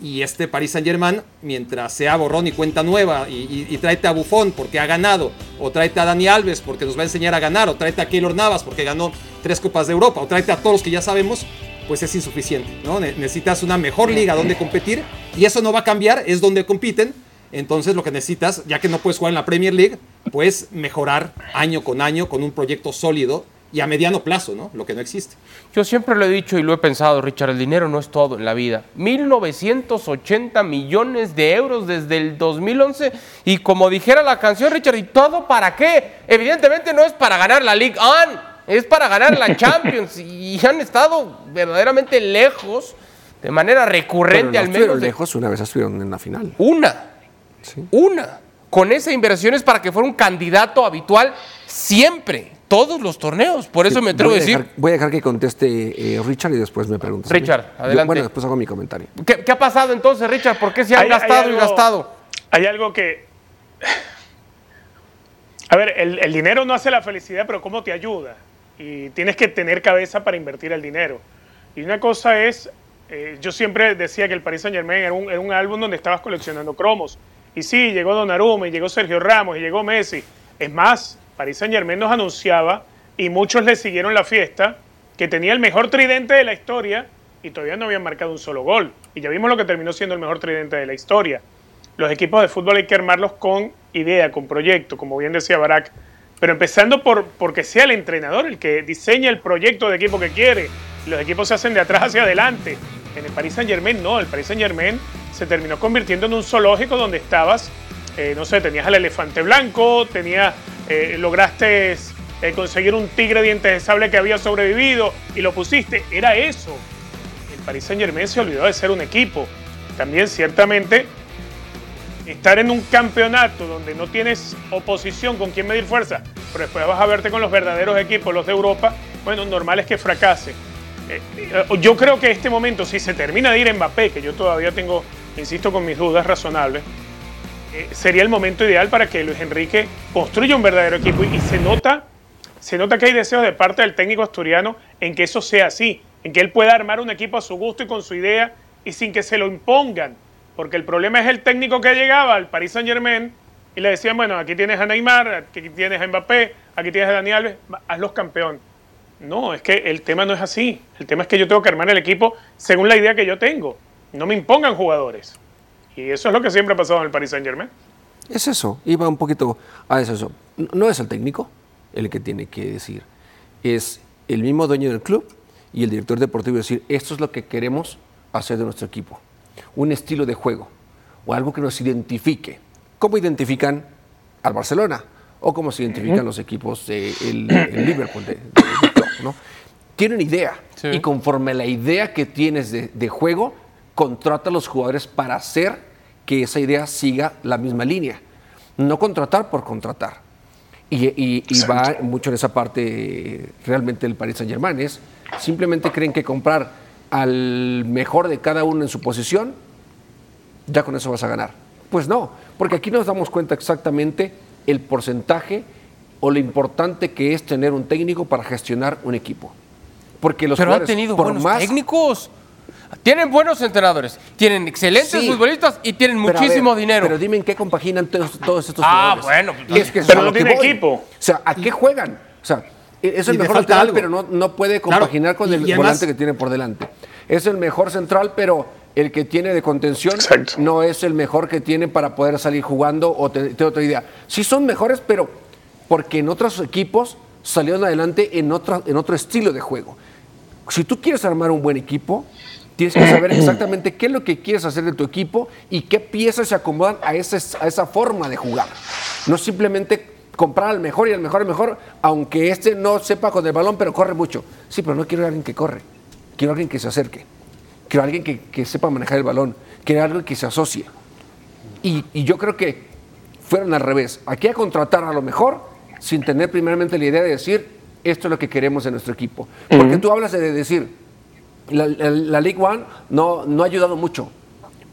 C: y este Paris Saint Germain, mientras sea borrón y cuenta nueva, y, y, tráete a Buffon porque ha ganado, o tráete a Dani Alves porque nos va a enseñar a ganar, o tráete a Keylor Navas porque ganó tres Copas de Europa, o tráete a todos los que ya sabemos, pues es insuficiente. ¿no? Necesitas una mejor liga donde competir, y eso no va a cambiar, es donde compiten. Entonces lo que necesitas, ya que no puedes jugar en la Premier League, pues mejorar año con año con un proyecto sólido y a mediano plazo, ¿no? Lo que no existe.
A: Yo siempre lo he dicho y lo he pensado, Richard, el dinero no es todo en la vida. 1.980 millones de euros desde el 2011 y como dijera la canción, Richard, ¿y todo para qué? Evidentemente no es para ganar la Ligue 1, es para ganar la [LAUGHS] Champions y han estado verdaderamente lejos de manera recurrente al menos.
B: lejos, una vez estuvieron en la final.
A: Una. ¿Sí? Una. Con esa inversión es para que fuera un candidato habitual siempre todos los torneos. Por eso me atrevo a decir.
B: voy a dejar que conteste eh, Richard y después me preguntas.
A: Richard, adelante.
B: bueno, después hago mi comentario.
A: ¿Qué, ha pasado entonces, Richard? ¿Por qué se han gastado y gastado?
D: Hay algo que. A ver, el, dinero no hace la felicidad, pero ¿cómo te ayuda? Y tienes que tener cabeza para invertir el dinero. Y una cosa es. Eh, yo siempre decía que el Paris Saint Germain era un, era un álbum donde estabas coleccionando cromos. Y sí, llegó Donnarumma, y llegó Sergio Ramos, y llegó Messi. Es más, Paris Saint Germain nos anunciaba, y muchos le siguieron la fiesta, que tenía el mejor tridente de la historia y todavía no habían marcado un solo gol. Y ya vimos lo que terminó siendo el mejor tridente de la historia. Los equipos de fútbol hay que armarlos con idea, con proyecto, como bien decía Barack. Pero empezando por porque sea el entrenador el que diseña el proyecto de equipo que quiere. Los equipos se hacen de atrás hacia adelante. En el Paris Saint Germain no, el Paris Saint Germain se terminó convirtiendo en un zoológico donde estabas, eh, no sé, tenías al elefante blanco, tenías eh, lograste eh, conseguir un tigre dientes de sable que había sobrevivido y lo pusiste. Era eso. El Paris Saint Germain se olvidó de ser un equipo. También ciertamente estar en un campeonato donde no tienes oposición con quien medir fuerza, pero después vas a verte con los verdaderos equipos, los de Europa, bueno, normal es que fracase. Eh, yo creo que este momento, si se termina de ir Mbappé, que yo todavía tengo, insisto, con mis dudas razonables, eh, sería el momento ideal para que Luis Enrique construya un verdadero equipo y, se nota se nota que hay deseos de parte del técnico asturiano en que eso sea así, en que él pueda armar un equipo a su gusto y con su idea y sin que se lo impongan, porque el problema es el técnico que llegaba al Paris Saint Germain y le decían, bueno, aquí tienes a Neymar, aquí tienes a Mbappé, aquí tienes a Dani Alves, hazlos campeón. No, es que el tema no es así. El tema es que yo tengo que armar el equipo según la idea que yo tengo. No me impongan jugadores. Y eso es lo que siempre ha pasado en el Paris Saint Germain.
B: Es eso, iba un poquito a eso. No es el técnico el que tiene que decir, es el mismo dueño del club y el director deportivo decir, esto es lo que queremos hacer de nuestro equipo. Un estilo de juego o algo que nos identifique. ¿Cómo identifican al Barcelona? O cómo se identifican los equipos del Liverpool, de, ¿no? Tienen idea y conforme a la idea que tienes de, de juego, contrata a los jugadores para hacer que esa idea siga la misma línea. No contratar por contratar. Y, va mucho en esa parte realmente el Paris Saint Germain. Es, simplemente creen que comprar al mejor de cada uno en su posición, ya con eso vas a ganar. Pues no, porque aquí nos damos cuenta exactamente el porcentaje o lo importante que es tener un técnico para gestionar un equipo. Porque los
A: Pero han tenido buenos técnicos. Tienen buenos entrenadores, tienen excelentes
B: Sí.
A: futbolistas y tienen muchísimo
B: ver,
A: dinero.
B: Pero dime en qué compaginan todos, todos estos
A: Ah,
B: jugadores.
A: bueno, pues,
B: es que
D: pero no tiene equipo.
B: O sea, ¿a qué juegan? O sea, e, es el
C: Y
B: mejor lateral,
C: algo.
B: pero no, no puede
C: Claro,
B: compaginar con el
C: y además-
B: volante que tiene por delante. Es el mejor central, pero el que tiene de contención
D: Exacto.
B: no es el mejor que tiene para poder salir jugando o te- tener otra idea. Sí son mejores, pero porque en otros equipos salieron adelante en, otra, en otro estilo de juego. Si tú quieres armar un buen equipo, tienes que saber exactamente qué es lo que quieres hacer de tu equipo y qué piezas se acomodan a, ese- a esa forma de jugar. No simplemente comprar al mejor y al mejor al mejor, aunque este no sepa con el balón, pero corre mucho. Sí, pero no quiero a alguien que corre. Quiero a alguien que se acerque. Quiero a alguien que, que sepa manejar el balón. Quiero a alguien que se asocie. Y, y yo creo que fueron al revés. Aquí a contratar a lo mejor sin tener primeramente la idea de decir esto es lo que queremos de nuestro equipo. Porque tú hablas de decir, la, la- la League One no, no ha ayudado mucho.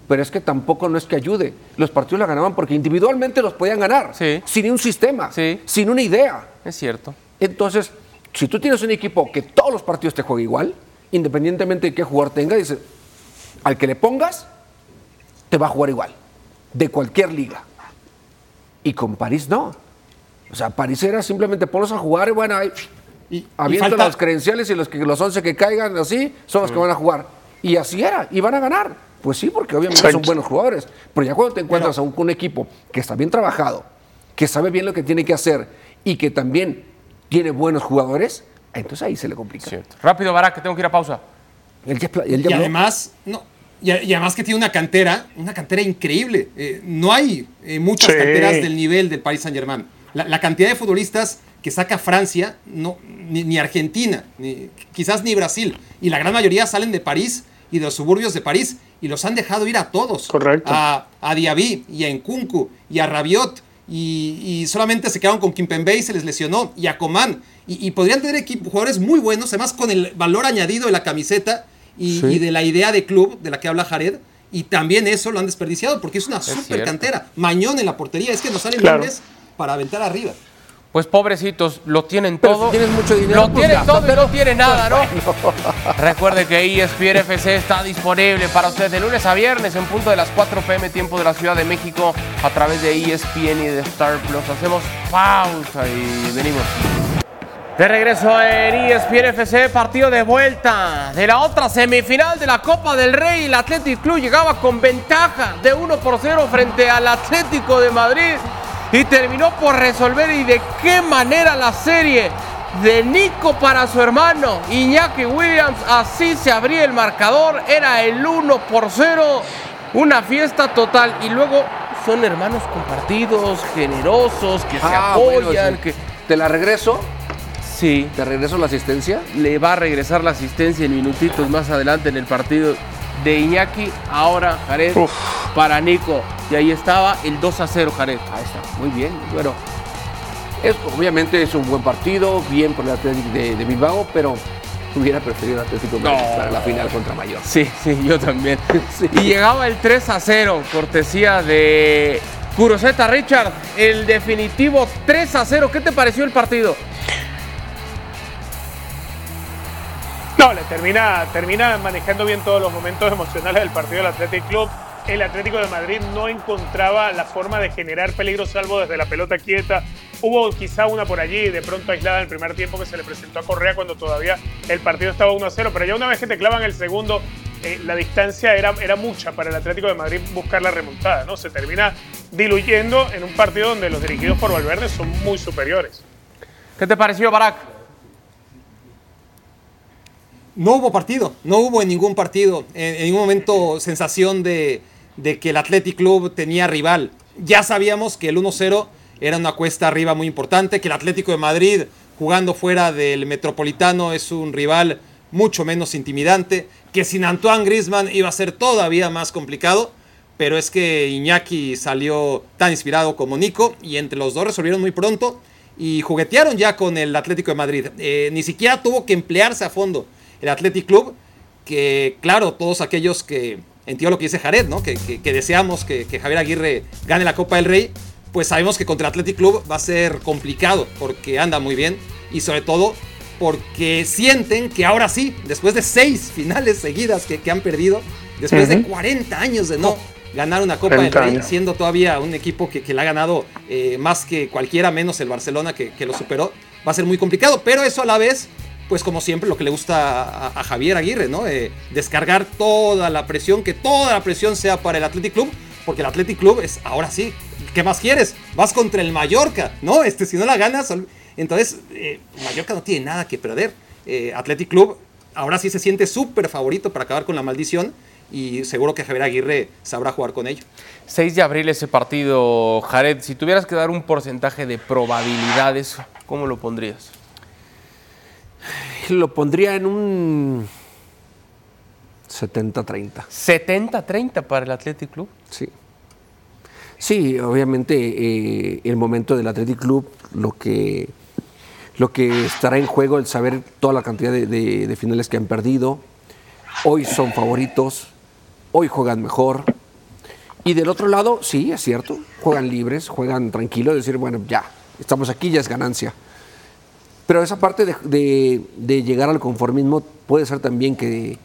B: Pero es que tampoco no es que ayude. Los partidos la ganaban porque individualmente los podían ganar.
A: Sí.
B: Sin un sistema.
A: Sí.
B: Sin una idea.
A: Es cierto.
B: Entonces, si tú tienes un equipo que todos los partidos te juega igual, independientemente de qué jugador tenga, dice, al que le pongas, te va a jugar igual, de cualquier liga. Y con París no. O sea, París era simplemente ponlos a jugar y bueno, ahí,
C: Y- y
B: avienta
C: falta-
B: las credenciales y los, que, los 11 que caigan así son los que van a jugar. Y así era, y van a ganar. Pues sí, porque obviamente son buenos jugadores. Pero ya cuando te encuentras a un, un equipo que está bien trabajado, que sabe bien lo que tiene que hacer y que también tiene buenos jugadores, entonces ahí se le complica.
A: Cierto. Rápido, Barak, que tengo que ir a pausa.
B: Ya,
C: Y además, no, y, además que tiene una cantera, una cantera increíble. Eh, no hay eh, muchas
D: Sí.
C: canteras del nivel del Paris Saint Germain. La, la cantidad de futbolistas que saca Francia, no, ni, ni Argentina, ni, quizás ni Brasil. Y la gran mayoría salen de París y de los suburbios de París y los han dejado ir a todos.
D: Correcto.
C: A, a Diaby y a Nkunku y a Rabiot. Y, y solamente se quedaron con Kimpembe y se les lesionó. Y a Coman. Y, y podrían tener equipo- jugadores muy buenos, además con el valor añadido de la camiseta y, y de la idea de club de la que habla Jared. Y también eso lo han desperdiciado porque es una super
A: cierto.
C: cantera. Mañón en la portería. Es que nos salen
D: Claro.
C: para aventar arriba.
A: Pues pobrecitos, lo tienen
B: Pero
A: todo.
B: si tienes mucho dinero,
A: Lo
B: pues
A: tienen todo y no tienen nada, ¿no? [LAUGHS] Recuerde que ESPN FC está disponible para usted de lunes a viernes en punto de las 4 pm tiempo de la Ciudad de México a través de ESPN y de Star Plus. Hacemos pausa y venimos. De regreso en ESPN FC, partido de vuelta de la otra semifinal de la Copa del Rey. El Athletic Club llegaba con ventaja de 1 por 0 frente al Atlético de Madrid y terminó por resolver y de qué manera la serie de Nico para su hermano Iñaki Williams. Así se abría el marcador, era el 1 por 0, una fiesta total y luego son hermanos compartidos, generosos, que se
B: Ah, bueno,
A: apoyan,
B: sí.
A: que
B: Te la regreso,
A: sí
B: te regreso la asistencia.
A: le va a regresar la asistencia en minutitos más adelante en el partido de Iñaki. Ahora Jared
D: Uf.
A: para Nico. Y ahí estaba el 2 a 0, Jared.
B: Ahí está, muy bien. Bueno, es, obviamente es un buen partido, bien por el Atlético de, de Bilbao, pero hubiera preferido el Atlético
A: No.
B: para la final contra Mayor.
A: Sí, sí, yo también. [LAUGHS]
B: Sí.
A: Y llegaba el 3 a 0, cortesía de Curoseta Richard. El definitivo 3 a 0. ¿Qué te pareció el partido?
D: No, le termina, termina manejando bien todos los momentos emocionales del partido del Athletic Club. El Atlético de Madrid no encontraba la forma de generar peligro salvo desde la pelota quieta. Hubo quizá una por allí, de pronto aislada en el primer tiempo que se le presentó a Correa cuando todavía el partido estaba 1 a 0. Pero ya una vez que te clavan el segundo, eh, la distancia era, era mucha para el Atlético de Madrid buscar la remontada. ¿no? Se termina diluyendo en un partido donde los dirigidos por Valverde son muy superiores.
A: ¿Qué te pareció, Barak?
C: No hubo partido, no hubo en ningún partido, en, en ningún momento sensación de, que el Athletic Club tenía rival. Ya sabíamos que el 1-0 era una cuesta arriba muy importante, que el Atlético de Madrid jugando fuera del Metropolitano es un rival mucho menos intimidante, que sin Antoine Griezmann iba a ser todavía más complicado, pero es que Iñaki salió tan inspirado como Nico y entre los dos resolvieron muy pronto y juguetearon ya con el Atlético de Madrid. Eh, ni siquiera tuvo que emplearse a fondo el Athletic Club, que claro, todos aquellos que, entiendo lo que dice Jared, ¿no? que, que- que deseamos que, que Javier Aguirre gane la Copa del Rey, pues sabemos que contra el Athletic Club va a ser complicado porque anda muy bien y sobre todo porque sienten que ahora sí, después de seis finales seguidas que, que han perdido, después de 40 años de no ganar una Copa del
D: 40
C: Rey, siendo todavía un equipo que, que la ha ganado eh, más que cualquiera, menos el Barcelona que, que lo superó, va a ser muy complicado, pero eso a la vez, pues como siempre, lo que le gusta a, Javier Aguirre, ¿no? Eh, descargar toda la presión, que toda la presión sea para el Athletic Club, porque el Athletic Club es, ahora sí, ¿qué más quieres? Vas contra el Mallorca, ¿no? Este, si no la ganas, entonces eh, Mallorca no tiene nada que perder. Eh, Athletic Club ahora sí se siente súper favorito para acabar con la maldición y seguro que Javier Aguirre sabrá jugar con ello.
A: 6 de abril ese partido, Jared. Si tuvieras que dar un porcentaje de probabilidades, ¿cómo lo pondrías?
B: Lo pondría en un 70-30.
A: 70-30 para el Athletic Club.
B: Sí. Sí, obviamente eh, el momento del Athletic Club, lo que, lo que estará en juego, el saber toda la cantidad de, de- de finales que han perdido. Hoy son favoritos, hoy juegan mejor. Y del otro lado, sí, es cierto, juegan libres, juegan tranquilos, decir, bueno, ya, estamos aquí, ya es ganancia. Pero esa parte de, de- de llegar al conformismo puede ser también que,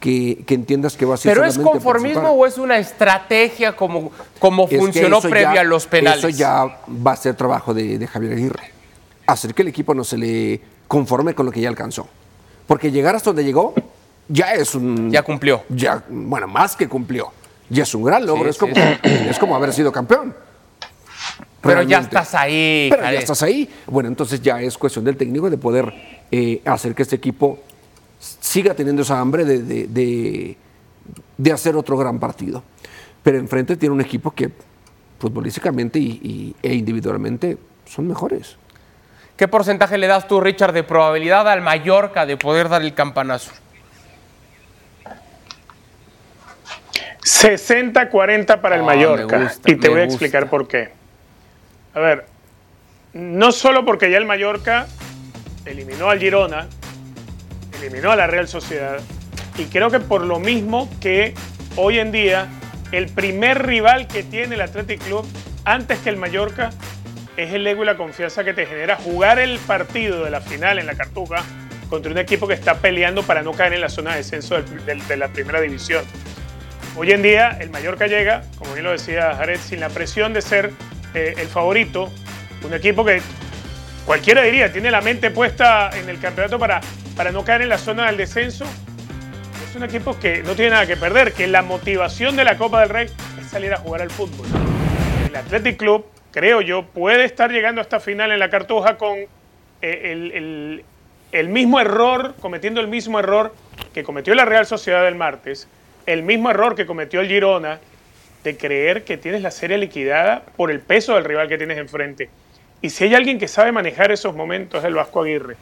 B: que, que entiendas que va a ser
A: ¿Pero es conformismo o es una estrategia como, como
B: Es
A: funcionó previa
B: ya-
A: a los penales?
B: Eso ya va a ser trabajo de, de Javier Aguirre. Hacer que el equipo no se le conforme con lo que ya alcanzó. Porque llegar hasta donde llegó ya es un.
A: Ya cumplió.
B: Ya, bueno, más que cumplió. Ya es un gran logro.
A: Sí,
B: es, como,
A: sí,
B: es como haber sido campeón.
A: Pero ya estás ahí.
B: Pero ya estás ahí. Bueno, entonces ya es cuestión del técnico de poder eh, hacer que este equipo siga teniendo esa hambre de, de- de- de hacer otro gran partido. Pero enfrente tiene un equipo que futbolísticamente y, y- e individualmente son mejores.
A: ¿Qué porcentaje le das tú, Richard, de probabilidad al Mallorca de poder dar el campanazo?
D: 60-40 para el
A: Ah,
D: Mallorca.
A: gusta,
D: y te voy a
A: gusta.
D: explicar por qué. A ver, no solo porque ya el Mallorca eliminó al Girona, eliminó a la Real Sociedad, y creo que por lo mismo que hoy en día el primer rival que tiene el Athletic Club antes que el Mallorca es el ego y la confianza que te genera jugar el partido de la final en la Cartuja contra un equipo que está peleando para no caer en la zona de descenso de la primera división. Hoy en día el Mallorca llega, como bien lo decía Jared, sin la presión de ser eh, el favorito, un equipo que cualquiera diría tiene la mente puesta en el campeonato para, para no caer en la zona del descenso. Es un equipo que no tiene nada que perder, que la motivación de la Copa del Rey es salir a jugar al fútbol. El Athletic Club, creo yo, puede estar llegando a esta final en la Cartuja con eh, el, el- el mismo error, cometiendo el mismo error que cometió la Real Sociedad el martes, el mismo error que cometió el Girona, de creer que tienes la serie liquidada por el peso del rival que tienes enfrente. Y si hay alguien que sabe manejar esos momentos es el Vasco Aguirre.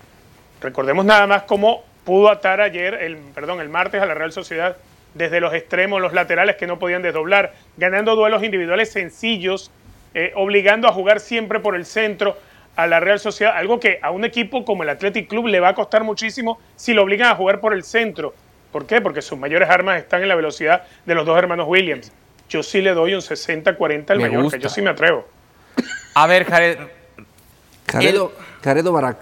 D: Recordemos nada más cómo pudo atar ayer, el, perdón, el martes a la Real Sociedad desde los extremos, los laterales que no podían desdoblar, ganando duelos individuales sencillos, eh, obligando a jugar siempre por el centro a la Real Sociedad, algo que a un equipo como el Athletic Club le va a costar muchísimo si lo obligan a jugar por el centro. ¿Por qué? Porque sus mayores armas están en la velocidad de los dos hermanos Williams. Yo sí le doy un 60-40 al
A: Me
D: Mallorca,
A: gusta.
D: yo sí me atrevo.
A: A ver, Jared,
B: Caredo, Caredo Barak.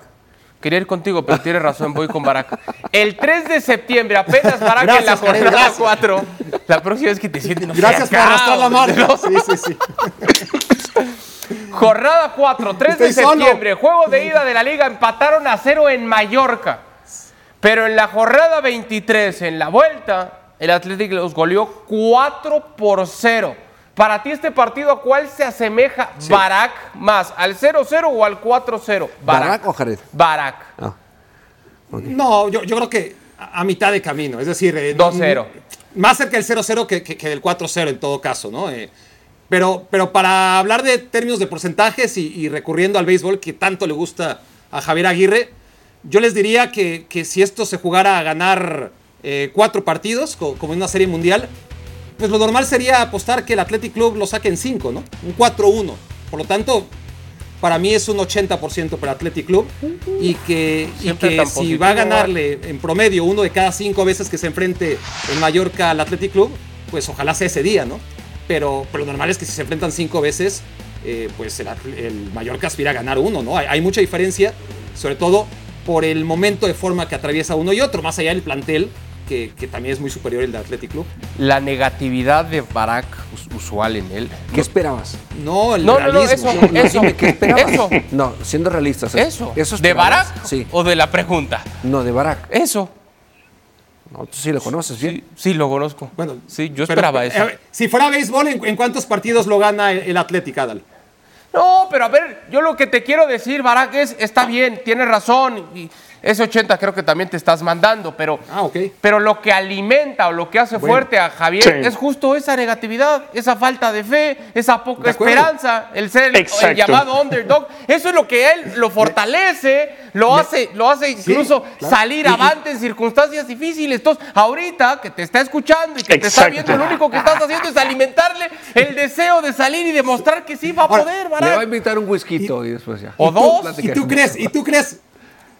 A: quería ir contigo, pero tienes razón, voy con Barak. El 3 de septiembre, apenas Barak en la
C: Gracias, Jared,
A: jornada
C: gracias.
A: 4. La próxima vez que te sientes, no
C: Gracias por arrastrar la marca. Sí, sí, sí.
A: Jornada 4, 3 de
C: Estoy solo.
A: septiembre, juego de ida de la liga, empataron a cero en Mallorca. Pero en la jornada 23, en la vuelta, el Atlético los goleó 4 por 0. Para ti este partido, ¿a cuál se asemeja Barak más? ¿Al 0-0 o al 4-0?
B: ¿Barak o Jared?
A: Barak.
B: Ah.
C: No, yo, yo creo que a a mitad de camino. Es decir, eh,
A: 2-0.
C: Más cerca del 0-0 que, que- que del 4-0 en todo caso, ¿no? Eh, pero, pero para hablar de términos de porcentajes y, y recurriendo al béisbol que tanto le gusta a Javier Aguirre, yo les diría que, que si esto se jugara a ganar eh, cuatro partidos, co- como en una serie mundial, pues lo normal sería apostar que el Athletic Club lo saque en 5, ¿no? Un 4-1. Por lo tanto, para mí es un 80% para Athletic Club y que, y que si va a ganarle en promedio uno de cada cinco veces que se enfrente el Mallorca al Athletic Club, pues ojalá sea ese día, ¿no? Pero, pero lo normal es que si se enfrentan cinco veces, eh, pues el, Mallorca aspira a ganar uno, ¿no? Hay, hay mucha diferencia, sobre todo por el momento de forma que atraviesa uno y otro, más allá del plantel, que, que también es muy superior el de Athletic Club.
A: La negatividad de Barak us- usual en él.
B: ¿Qué esperabas?
C: No, el
A: No, no, no,
C: realismo.
A: eso, eso,
B: ¿qué esperabas?
A: eso,
B: No, siendo realistas. ¿es-
A: eso.
B: ¿Eso
A: ¿De? Barak
B: Sí.
A: o de la pregunta?
B: No, de Barak.
A: Eso.
B: No, tú sí lo conoces bien.
A: Sí, sí, lo conozco.
C: Bueno,
A: sí, yo
C: pero,
A: esperaba
C: eh,
A: eso.
C: si fuera béisbol, ¿en, en cuántos partidos lo gana el, el Athletic, Adal?
A: No, pero a ver, yo lo que te quiero decir, Barak, es, está bien, tienes razón. Y ese 80 creo que también te estás mandando, pero,
C: Ah,
A: pero lo que alimenta o lo que hace
C: Bueno.
A: fuerte a Javier
D: Sí.
A: es justo esa negatividad, esa falta de fe, esa poca esperanza, el ser el, llamado underdog. Eso es lo que él lo fortalece, lo hace, lo hace incluso
C: claro.
A: salir avante en circunstancias difíciles. Entonces, ahorita que te está escuchando y que te está viendo, lo único que estás haciendo es alimentarle el deseo de salir y demostrar que sí va a
C: Ahora,
A: poder,
B: Le va a invitar un whisky y, después ya.
A: O
C: ¿Y tú-
A: dos.
C: ¿Y tú crees, y tú crees,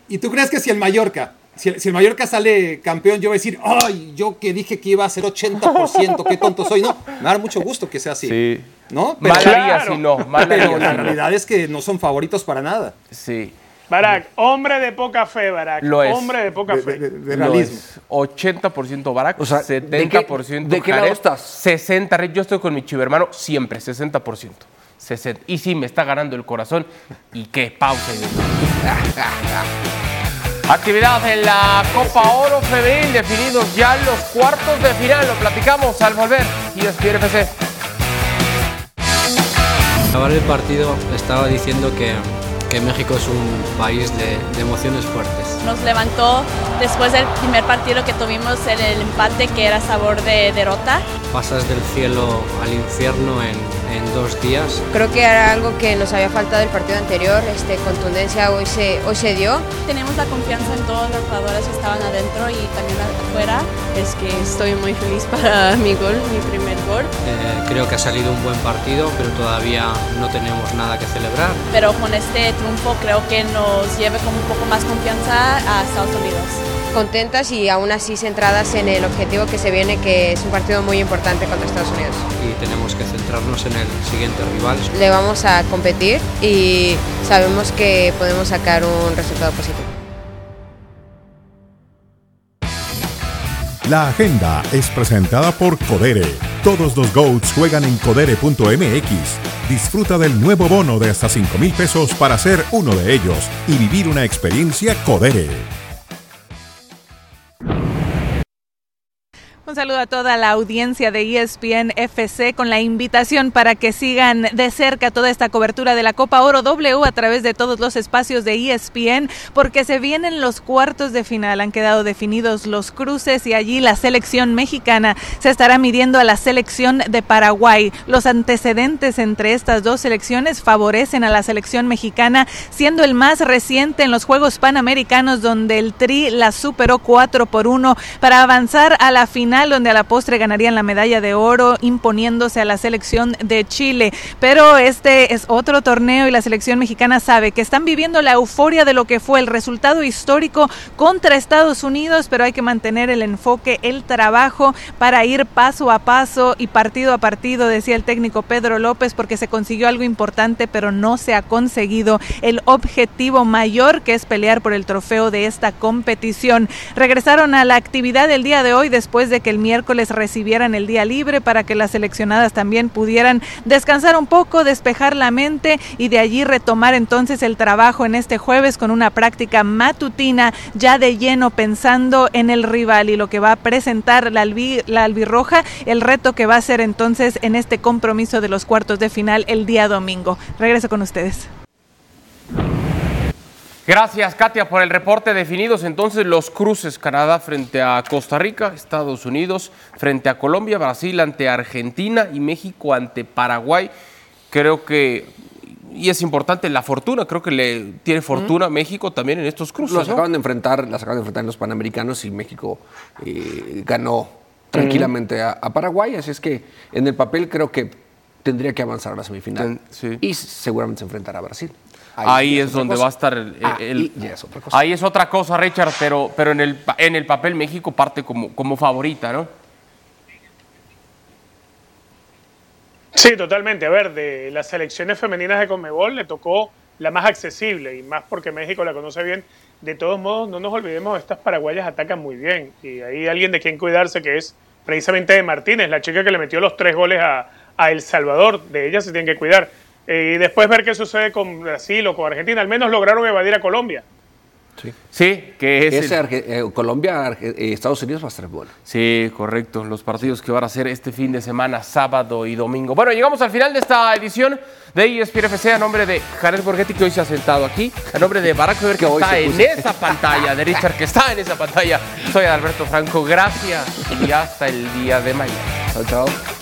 C: y tú crees que si el Mallorca, si el, si el Mallorca sale campeón, yo voy a decir, ay, yo que dije que iba a ser 80%, qué tonto soy, no, me da mucho gusto que sea así.
A: Sí.
C: ¿No? Pero,
A: Mal haría
D: Claro.
A: si no, mal haría
C: pero la realidad es que no son favoritos para nada.
A: Sí.
D: Barak, hombre de poca fe, Barak.
A: Lo es.
D: Hombre de poca
C: De,
D: fe.
C: de- de
A: Lo
C: realismo.
A: es. 80% Barak,
B: O sea, ¿de qué-
A: 70%
B: de qué lado
A: Jared,
B: estás?
A: 60 Red. Yo estoy con mi chivermano siempre, 60%. 60. Y sí, me está ganando el corazón. ¿Y qué? Pausa. [LAUGHS] Actividad en la Copa Oro Femenil, definidos ya los cuartos de final. Lo platicamos al volver. Y es FC.
F: acabar el partido estaba diciendo que, que México es un país de, de emociones fuertes.
G: Nos levantó después del primer partido que tuvimos en el empate que era sabor de derrota.
F: Pasas del cielo al infierno en, en dos días.
H: Creo que era algo que nos había faltado del partido anterior, este, contundencia hoy se, hoy se dio.
G: Tenemos la confianza en todos los jugadores que estaban adentro y también afuera.
I: Es que estoy muy feliz para mi gol, mi primer gol.
F: Eh, creo que ha salido un buen partido, pero todavía no tenemos nada que celebrar.
G: Pero con este triunfo creo que nos lleve con un poco más confianza a Estados Unidos.
H: Contentas y aún así centradas en el objetivo que se viene, que es un partido muy importante contra Estados Unidos.
F: Y tenemos que centrarnos en el siguiente rival.
H: Le vamos a competir y sabemos que podemos sacar un resultado positivo.
J: La agenda es presentada por Codere. Todos los GOATs juegan en codere.mx. Disfruta del nuevo bono de hasta 5 mil pesos para ser uno de ellos y vivir una experiencia Codere.
K: Un saludo a toda la audiencia de ESPN FC con la invitación para que sigan de cerca toda esta cobertura de la Copa Oro W a través de todos los espacios de ESPN porque se vienen los cuartos de final. Han quedado definidos los cruces y allí la selección mexicana se estará midiendo a la selección de Paraguay. Los antecedentes entre estas dos selecciones favorecen a la selección mexicana siendo el más reciente en los Juegos Panamericanos donde el Tri la superó 4 por 1 para avanzar a la final donde a la postre ganarían la medalla de oro imponiéndose a la selección de Chile. Pero este es otro torneo y la selección mexicana sabe que están viviendo la euforia de lo que fue el resultado histórico contra Estados Unidos, pero hay que mantener el enfoque, el trabajo para ir paso a paso y partido a partido, decía el técnico Pedro López, porque se consiguió algo importante, pero no se ha conseguido el objetivo mayor que es pelear por el trofeo de esta competición. Regresaron a la actividad del día de hoy después de que el miércoles recibieran el día libre para que las seleccionadas también pudieran descansar un poco, despejar la mente y de allí retomar entonces el trabajo en este jueves con una práctica matutina ya de lleno pensando en el rival y lo que va a presentar la, albi, la albirroja, el reto que va a ser entonces en este compromiso de los cuartos de final el día domingo. Regreso con ustedes.
A: Gracias, Katia, por el reporte. Definidos entonces los cruces. Canadá frente a Costa Rica, Estados Unidos frente a Colombia, Brasil ante Argentina y México ante Paraguay. Creo que, y es importante, la fortuna. Creo que le tiene fortuna México también en estos cruces.
B: Los
A: ¿no?
B: acaban de enfrentar, las acaban de enfrentar en los Panamericanos y México eh, ganó tranquilamente a, a Paraguay. Así es que en el papel creo que tendría que avanzar a la semifinal.
A: Sí.
B: Y seguramente se enfrentará a Brasil.
A: Ahí, es donde
B: cosa.
A: va a estar el,
B: Ah,
A: el-
B: y ya es otra cosa.
A: ahí es otra cosa, Richard, pero, pero en, el, pa- en el papel México parte como, como favorita, ¿no?
D: Sí, totalmente. A ver, de las selecciones femeninas de Conmebol le tocó la más accesible y más porque México la conoce bien. De todos modos, no nos olvidemos, estas paraguayas atacan muy bien y hay alguien de quien cuidarse que es precisamente de Martínez, la chica que le metió los tres goles a, a El Salvador. De ella se tienen que cuidar. Eh, y después ver qué sucede con Brasil o con Argentina. Al menos lograron evadir a Colombia.
A: Sí, que es
B: Ese
A: el-
B: Arge- eh, Colombia, Arge- eh, Estados Unidos va a estar bueno.
A: Sí, correcto. Los partidos que van a ser este fin de semana, sábado y domingo. Bueno, llegamos al final de esta edición de ESPN FC a nombre de Jared Borghetti, que hoy se ha sentado aquí, a nombre de Barack Weber, que está en esa pantalla, de Richard, que está en esa pantalla. Soy Alberto Franco. Gracias y hasta el día de mañana.
B: Chao, chao.